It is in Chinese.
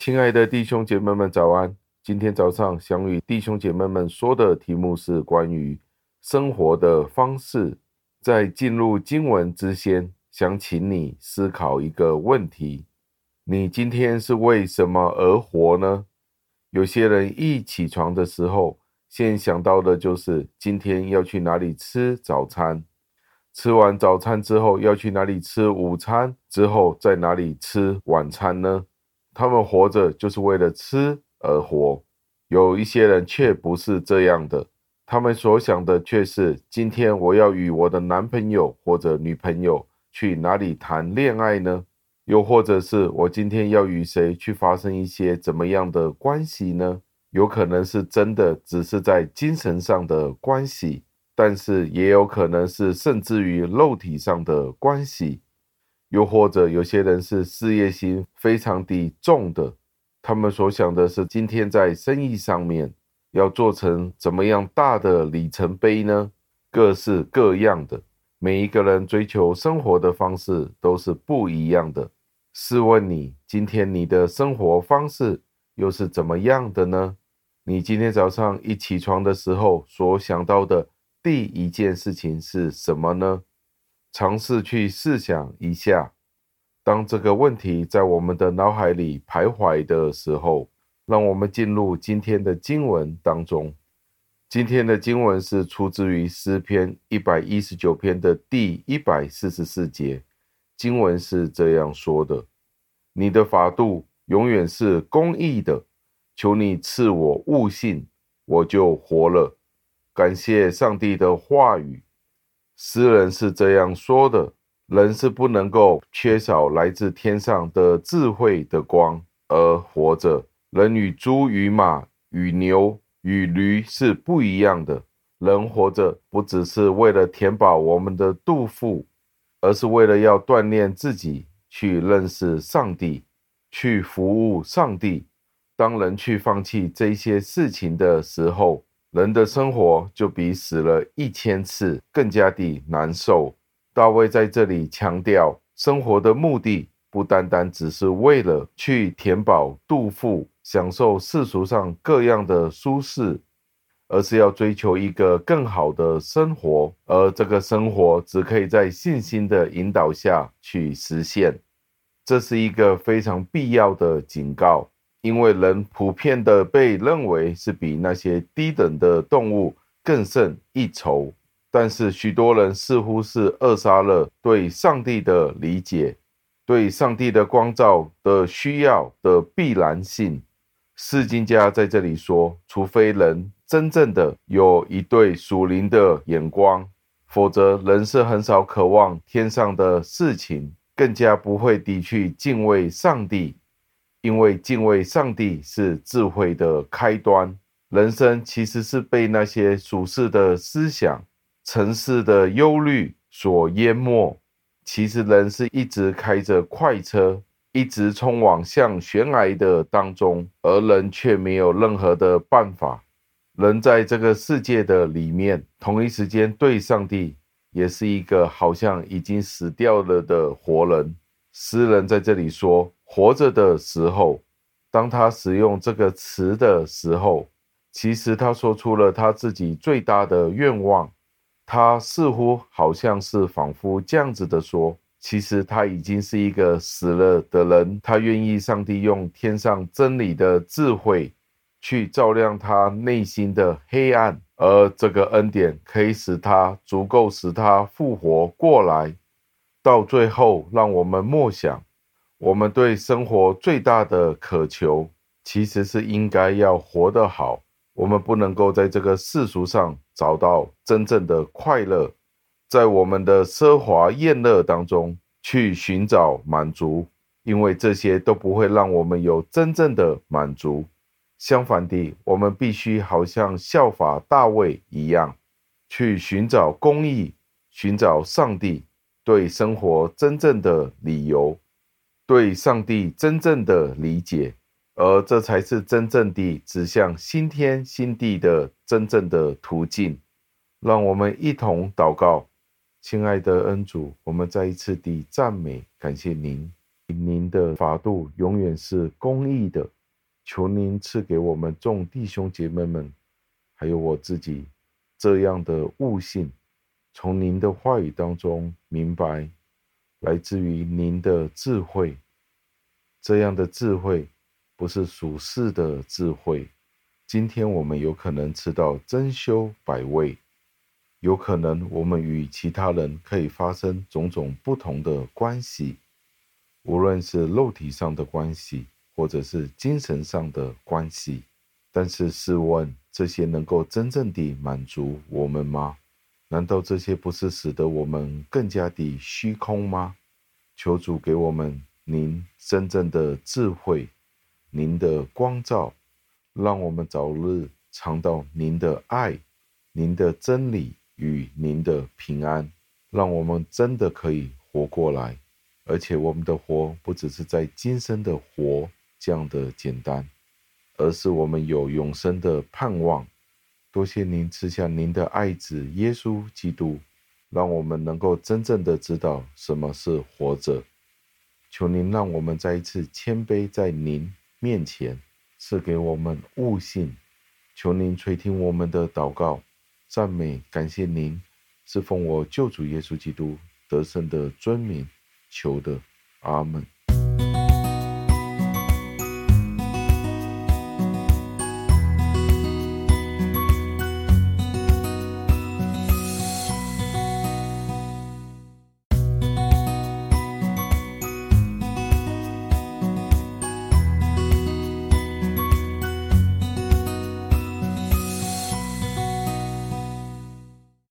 亲爱的弟兄姐妹们，早安！今天早上想与弟兄姐妹们说的题目是关于生活的方式。在进入经文之前，想请你思考一个问题：你今天是为什么而活呢？有些人一起床的时候，先想到的就是今天要去哪里吃早餐，吃完早餐之后要去哪里吃午餐，之后在哪里吃晚餐呢？他们活着就是为了吃而活，有一些人却不是这样的，他们所想的却是今天我要与我的男朋友或者女朋友去哪里谈恋爱呢？又或者是我今天要与谁去发生一些怎么样的关系呢？有可能是真的只是在精神上的关系，但是也有可能是甚至于肉体上的关系。又或者有些人是事业心非常的重的，他们所想的是今天在生意上面要做成怎么样大的里程碑呢？各式各样的，每一个人追求生活的方式都是不一样的。试问你，今天你的生活方式又是怎么样的呢？你今天早上一起床的时候所想到的第一件事情是什么呢？尝试去试想一下，当这个问题在我们的脑海里徘徊的时候，让我们进入今天的经文当中。今天的经文是出自于诗篇一百一十九篇的第一百四十四节。经文是这样说的：“你的法度永远是公义的，求你赐我悟性，我就活了。”感谢上帝的话语。诗人是这样说的：人是不能够缺少来自天上的智慧的光而活着。人与猪、与马、与牛、与驴是不一样的。人活着不只是为了填饱我们的肚腹，而是为了要锻炼自己，去认识上帝，去服务上帝。当人去放弃这些事情的时候，人的生活就比死了一千次更加的难受。大卫在这里强调，生活的目的不单单只是为了去填饱肚腹，享受世俗上各样的舒适，而是要追求一个更好的生活，而这个生活只可以在信心的引导下去实现。这是一个非常必要的警告。因为人普遍的被认为是比那些低等的动物更胜一筹，但是许多人似乎是扼杀了对上帝的理解，对上帝的光照的需要的必然性。释经家在这里说，除非人真正的有一对属灵的眼光，否则人是很少渴望天上的事情，更加不会地去敬畏上帝。因为敬畏上帝是智慧的开端，人生其实是被那些俗世的思想、尘世的忧虑所淹没。其实人是一直开着快车，一直冲往向悬崖的当中，而人却没有任何的办法。人在这个世界的里面，同一时间对上帝也是一个好像已经死掉了的活人。诗人在这里说。活着的时候，当他使用这个词的时候，其实他说出了他自己最大的愿望。他似乎好像是仿佛这样子的说，其实他已经是一个死了的人。他愿意上帝用天上真理的智慧去照亮他内心的黑暗，而这个恩典可以使他足够使他复活过来。到最后，让我们默想。我们对生活最大的渴求，其实是应该要活得好。我们不能够在这个世俗上找到真正的快乐，在我们的奢华宴乐当中去寻找满足，因为这些都不会让我们有真正的满足。相反地，我们必须好像效法大卫一样，去寻找公义，寻找上帝对生活真正的理由。对上帝真正的理解，而这才是真正地指向新天新地的真正的途径。让我们一同祷告，亲爱的恩主，我们再一次地赞美感谢您，您的法度永远是公义的，求您赐给我们众弟兄姐妹们，还有我自己这样的悟性，从您的话语当中明白，来自于您的智慧。这样的智慧不是属世的智慧。今天我们有可能吃到珍馐百味，有可能我们与其他人可以发生种种不同的关系，无论是肉体上的关系，或者是精神上的关系。但是试问，这些能够真正地满足我们吗？难道这些不是使得我们更加的虚空吗？求主给我们您真正的智慧，您的光照。让我们早日尝到您的爱、您的真理与您的平安，让我们真的可以活过来，而且我们的活不只是在今生的活这样的简单，而是我们有永生的盼望。多谢您赐下您的爱子耶稣基督，让我们能够真正的知道什么是活着。求您让我们再一次谦卑在您面前。赐给我们悟性，求您垂听我们的祷告，赞美感谢您，是奉我救主耶稣基督得胜的尊名求的，阿门。